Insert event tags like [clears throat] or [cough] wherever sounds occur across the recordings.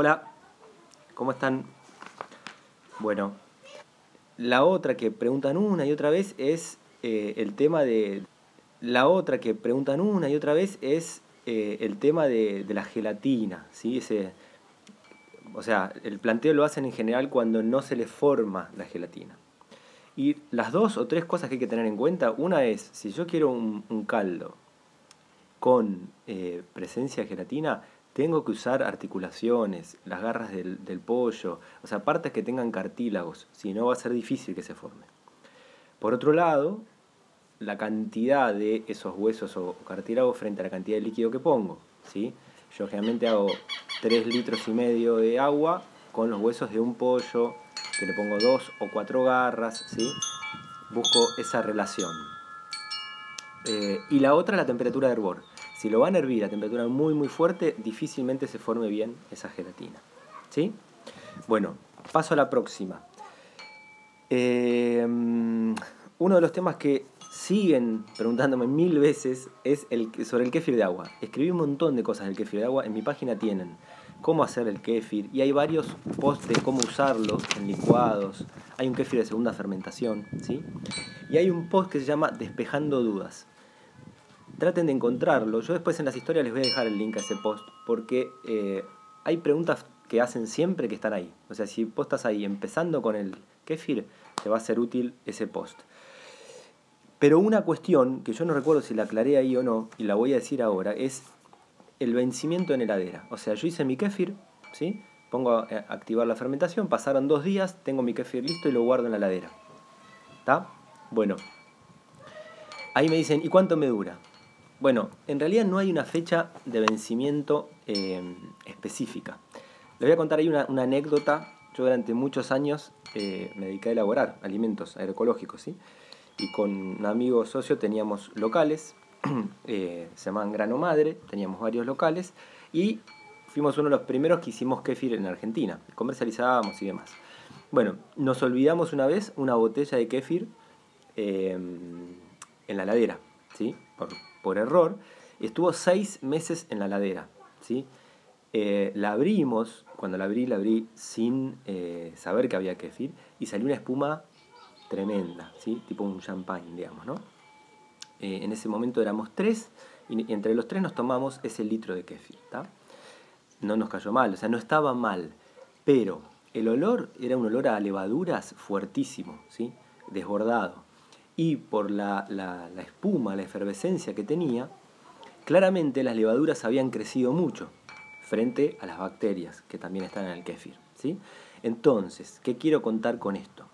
Hola, ¿cómo están? Bueno, la otra que preguntan una y otra vez es eh, el tema de... La otra que preguntan una y otra vez es eh, el tema de, la gelatina, ¿sí? O sea, el planteo lo hacen en general cuando no se le forma la gelatina. Y las dos o tres cosas que hay que tener en cuenta, una es, si yo quiero un, un caldo con eh, presencia de gelatina, tengo que usar articulaciones, las garras del, pollo, o sea, partes que tengan cartílagos, si no va a ser difícil que se forme. Por otro lado, la cantidad de esos huesos o cartílagos frente a la cantidad de líquido que pongo, ¿sí? Yo generalmente hago 3 litros y medio de agua con los huesos de un pollo, que le pongo dos o cuatro garras, ¿sí? Busco esa relación. Eh, y la otra, la temperatura de hervor. Si lo van a hervir a temperatura muy muy fuerte, difícilmente se forme bien esa gelatina. ¿Sí? Bueno, paso a la próxima. Eh, uno de los temas que siguen preguntándome mil veces es sobre el kéfir de agua. Escribí un montón de cosas del kéfir de agua, en mi página tienen cómo hacer el kéfir y hay varios posts de cómo usarlo en licuados. Hay un kéfir de segunda fermentación, ¿sí? Y hay un post que se llama Despejando dudas. Traten de encontrarlo. Yo después en las historias les voy a dejar el link a ese post porque eh, hay preguntas que hacen siempre que están ahí. O sea, si vos estás ahí empezando con el kéfir, te va a ser útil ese post. Pero una cuestión que yo no recuerdo si la aclaré ahí o no, y la voy a decir ahora, es el vencimiento en heladera. O sea, yo hice mi kéfir, ¿sí? Pongo a activar la fermentación, pasaron dos días, tengo mi kéfir listo y lo guardo en la heladera. ¿Está? Bueno. Ahí me dicen, ¿y cuánto me dura? Bueno, en realidad no hay una fecha de vencimiento eh, específica. Les voy a contar ahí una, anécdota. Yo durante muchos años eh, me dediqué a elaborar alimentos agroecológicos, ¿sí? Y con un amigo socio teníamos locales [clears throat] eh, se llamaban Grano Madre, teníamos varios locales y fuimos uno de los primeros que hicimos kefir en Argentina, comercializábamos y demás. Bueno, nos olvidamos una vez una botella de kefir eh, en la ladera, ¿sí? Por, por, error, estuvo seis meses en la ladera, ¿sí? Eh, la abrimos, cuando la abrí, la abrí sin eh, saber que había kefir y salió una espuma tremenda, ¿sí? Tipo un champagne, digamos, ¿no? Eh, en ese momento éramos tres y entre los tres nos tomamos ese litro de kefir. No nos cayó mal, o sea, no estaba mal, pero el olor era un olor a levaduras fuertísimo, ¿sí? desbordado. Y por la, la, la espuma, la efervescencia que tenía, claramente las levaduras habían crecido mucho frente a las bacterias que también están en el kéfir. ¿sí? Entonces, ¿qué quiero contar con esto?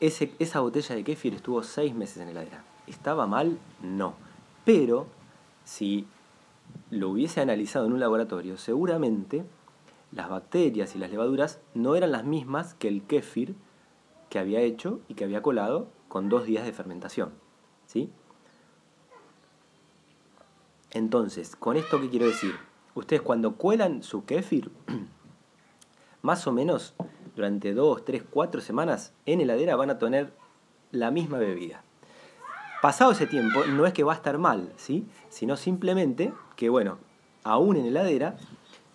Ese, esa botella de kéfir estuvo seis meses en heladera. ¿Estaba mal? No. Pero si lo hubiese analizado en un laboratorio, seguramente las bacterias y las levaduras no eran las mismas que el kéfir que había hecho y que había colado con dos días de fermentación. ¿Sí? Entonces, ¿con esto qué quiero decir? Ustedes cuando cuelan su kéfir, [clears throat] más o menos durante dos, tres, cuatro semanas en heladera van a tener la misma bebida. Pasado ese tiempo, no es que va a estar mal, ¿sí? sino simplemente que, bueno, aún en heladera,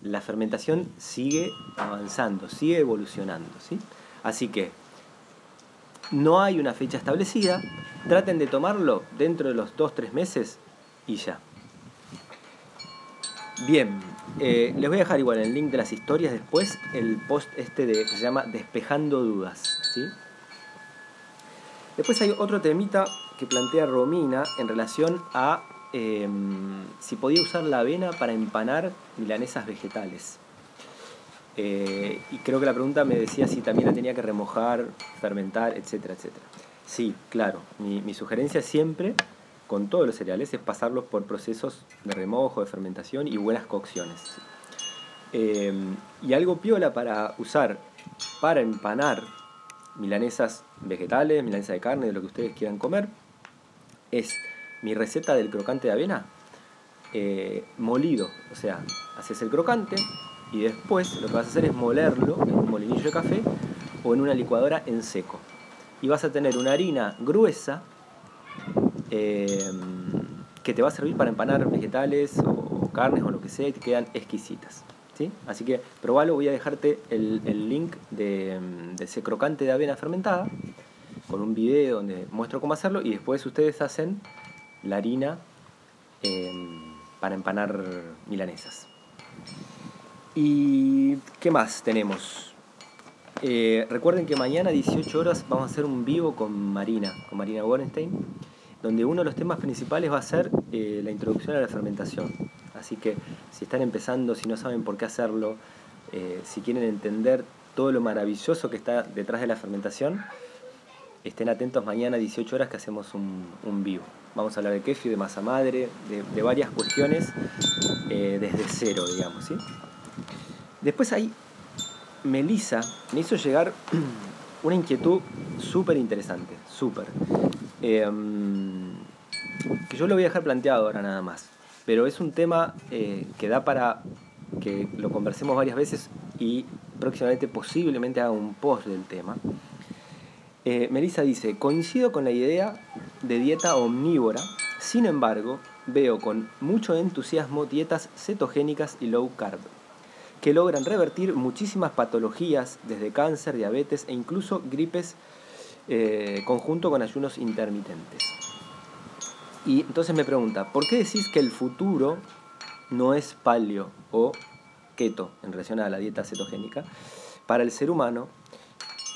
la fermentación sigue avanzando, sigue evolucionando. ¿sí? Así que no hay una fecha establecida, traten de tomarlo dentro de los 2-3 meses y ya. Bien, eh, les voy a dejar igual el link de las historias después el post este de, que se llama Despejando Dudas. ¿sí? Después hay otro temita que plantea Romina en relación a eh, si podía usar la avena para empanar milanesas vegetales. Eh, y creo que la pregunta me decía si también la tenía que remojar, fermentar, etcétera, etcétera. Sí, claro. Mi, mi sugerencia siempre, con todos los cereales, es pasarlos por procesos de remojo, de fermentación y buenas cocciones. Eh, y algo piola para usar para empanar milanesas vegetales, milanesas de carne, de lo que ustedes quieran comer, es mi receta del crocante de avena eh, molido. O sea, haces el crocante y después lo que vas a hacer es molerlo en un molinillo de café o en una licuadora en seco. Y vas a tener una harina gruesa eh, que te va a servir para empanar vegetales o carnes o lo que sea y te quedan exquisitas. ¿sí? Así que probalo, voy a dejarte el, link de, ese crocante de avena fermentada con un video donde muestro cómo hacerlo y después ustedes hacen la harina em, para empanar milanesas. ¿Y qué más tenemos? Eh, recuerden que mañana a 18 horas vamos a hacer un vivo con Marina, con Marina Wallenstein, donde uno de los temas principales va a ser eh, la introducción a la fermentación. Así que si están empezando, si no saben por qué hacerlo, eh, si quieren entender todo lo maravilloso que está detrás de la fermentación, estén atentos mañana a 18 horas que hacemos un, vivo. Vamos a hablar de kefir, de masa madre, de, varias cuestiones desde cero, digamos. ¿sí? Después ahí, Melissa me hizo llegar [clears throat] una inquietud súper interesante, súper. Em, que yo lo voy a dejar planteado ahora nada más. Pero es un tema eh, que da para que lo conversemos varias veces y próximamente posiblemente haga un post del tema. Eh, Melissa dice, coincido con la idea de dieta omnívora, sin embargo, veo con mucho entusiasmo dietas cetogénicas y low carb, que logran revertir muchísimas patologías, desde cáncer, diabetes e incluso gripes, eh, conjunto con ayunos intermitentes. Y entonces me pregunta, ¿por qué decís que el futuro no es paleo o keto en relación a la dieta cetogénica para el ser humano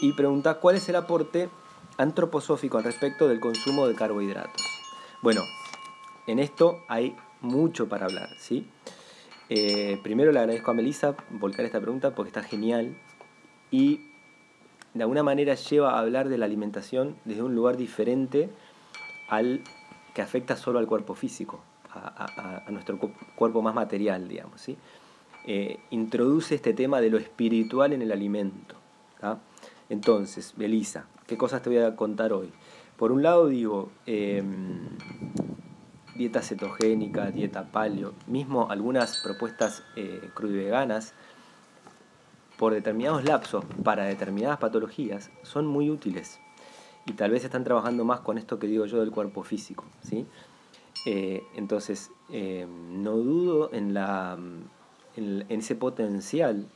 y pregunta cuál es el aporte antroposófico al respecto del consumo de carbohidratos. Bueno, en esto hay mucho para hablar, ¿sí? Eh, primero le agradezco a Melissa volcar esta pregunta porque está genial y de alguna manera lleva a hablar de la alimentación desde un lugar diferente al que afecta solo al cuerpo físico, a, nuestro cuerpo más material, digamos, ¿sí? Eh, introduce este tema de lo espiritual en el alimento. Entonces, Belisa, ¿qué cosas te voy a contar hoy? Por un lado digo, em, dieta cetogénica, dieta paleo, mismo algunas propuestas eh, veganas por determinados lapsos para determinadas patologías son muy útiles y tal vez están trabajando más con esto que digo yo del cuerpo físico. ¿sí? Eh, entonces, em, no dudo en, la, en ese potencial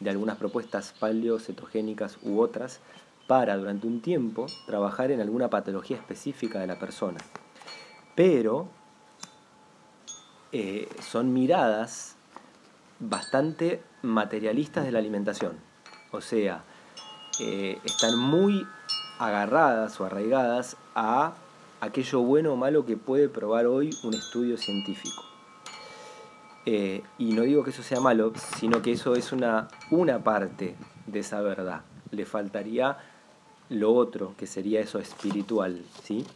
de algunas propuestas paleocetogénicas u otras para durante un tiempo trabajar en alguna patología específica de la persona. Pero eh, son miradas bastante materialistas de la alimentación. O sea, eh, están muy agarradas o arraigadas a aquello bueno o malo que puede probar hoy un estudio científico. Eh, y no digo que eso sea malo, sino que eso es una, una parte de esa verdad. Le faltaría lo otro, que sería eso espiritual. ¿sí?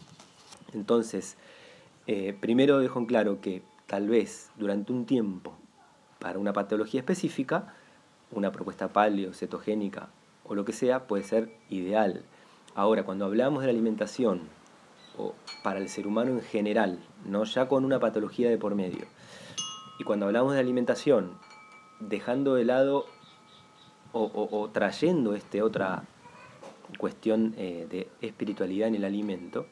Entonces, eh, primero dejo en claro que tal vez durante un tiempo, para una patología específica, una propuesta paleo, cetogénica o lo que sea puede ser ideal. Ahora, cuando hablamos de la alimentación, o para el ser humano en general, no ya con una patología de por medio, y cuando hablamos de alimentación, dejando de lado o, trayendo este otra cuestión eh, de espiritualidad en el alimento,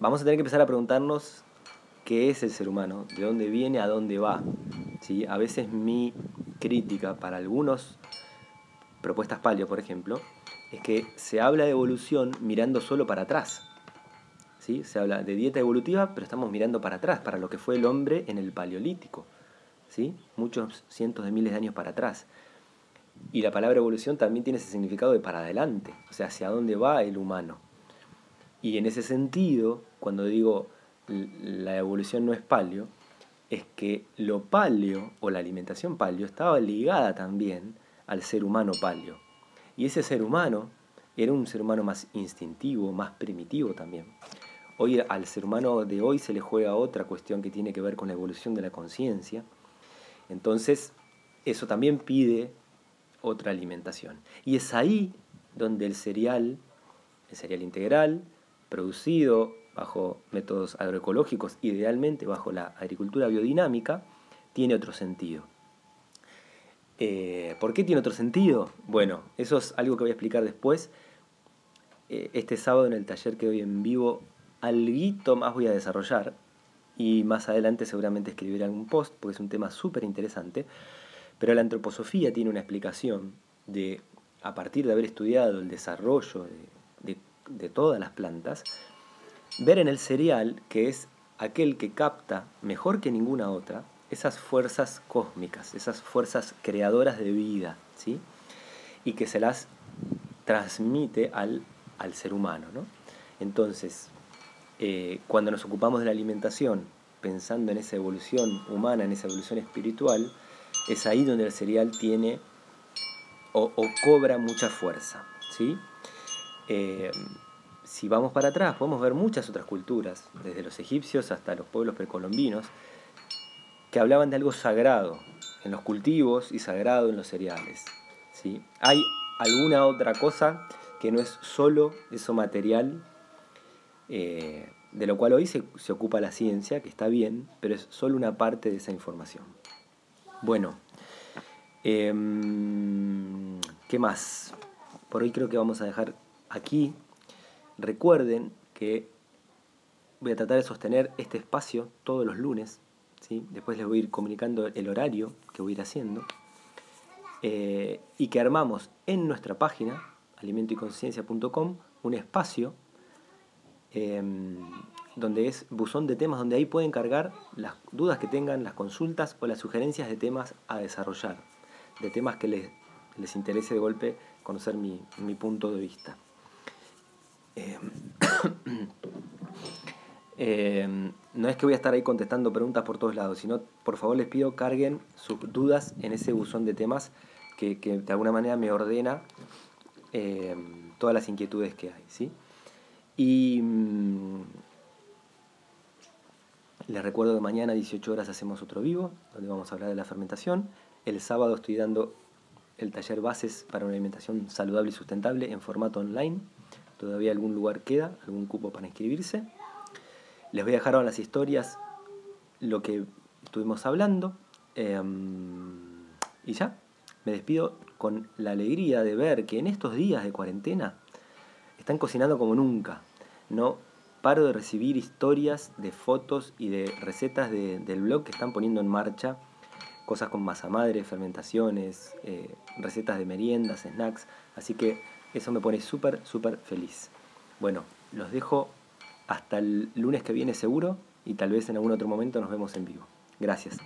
vamos a tener que empezar a preguntarnos qué es el ser humano, de dónde viene, a dónde va. ¿sí? A veces mi crítica para algunos propuestas paleo, por ejemplo, es que se habla de evolución mirando solo para atrás. Se habla de dieta evolutiva, pero estamos mirando para atrás, para lo que fue el hombre en el paleolítico, ¿sí? Muchos cientos de miles de años para atrás. Y la palabra evolución también tiene ese significado de para adelante, o sea, hacia dónde va el humano. Y en ese sentido, cuando digo la evolución no es paleo, es que lo paleo o la alimentación paleo estaba ligada también al ser humano paleo. Y ese ser humano era un ser humano más instintivo, más primitivo también. Hoy al ser humano de hoy se le juega otra cuestión que tiene que ver con la evolución de la conciencia. Entonces, eso también pide otra alimentación. Y es ahí donde el cereal, el cereal integral, producido bajo métodos agroecológicos, idealmente bajo la agricultura biodinámica, tiene otro sentido. Eh, ¿Por qué tiene otro sentido? Bueno, eso es algo que voy a explicar después. Eh, este sábado en el taller que doy en vivo alguito más voy a desarrollar y más adelante seguramente escribiré algún post porque es un tema súper interesante. Pero la antroposofía tiene una explicación de, a partir de haber estudiado el desarrollo de, de todas las plantas, ver en el cereal, que es aquel que capta mejor que ninguna otra, esas fuerzas cósmicas, esas fuerzas creadoras de vida, ¿sí? y que se las transmite al, al ser humano. ¿no? Entonces, eh, cuando nos ocupamos de la alimentación, pensando en esa evolución humana, en esa evolución espiritual, es ahí donde el cereal tiene o, cobra mucha fuerza. ¿sí? Eh, si vamos para atrás, podemos ver muchas otras culturas, desde los egipcios hasta los pueblos precolombinos, que hablaban de algo sagrado en los cultivos y sagrado en los cereales. ¿sí? Hay alguna otra cosa que no es solo eso material, eh, de lo cual hoy se, ocupa la ciencia, que está bien, pero es solo una parte de esa información. Bueno, em, ¿qué más? Por hoy creo que vamos a dejar aquí Recuerden que voy a tratar de sostener este espacio todos los lunes. ¿sí? Después les voy a ir comunicando el horario que voy a ir haciendo. Eh, y que armamos en nuestra página, alimentoyconciencia.com, un espacio em, donde es buzón de temas, donde ahí pueden cargar las dudas que tengan, las consultas o las sugerencias de temas a desarrollar, de temas que les, les interese de golpe conocer mi, mi punto de vista. Em, [coughs] em, no es que voy a estar ahí contestando preguntas por todos lados, sino por favor les pido carguen sus dudas en ese buzón de temas que, de alguna manera me ordena em, todas las inquietudes que hay. ¿sí? Y mm, les recuerdo que mañana a 18 horas hacemos otro vivo, donde vamos a hablar de la fermentación. El sábado estoy dando el taller bases para una alimentación saludable y sustentable en formato online. Todavía algún lugar queda, algún cupo para inscribirse. Les voy a dejar ahora las historias lo que estuvimos hablando. Em, y ya, me despido con la alegría de ver que en estos días de cuarentena están cocinando como nunca. No paro de recibir historias de fotos y de recetas del blog que están poniendo en marcha. Cosas con masa madre, fermentaciones, eh, recetas de meriendas, snacks. Así que eso me pone súper, súper feliz. Bueno, los dejo hasta el lunes que viene seguro y tal vez en algún otro momento nos vemos en vivo. Gracias.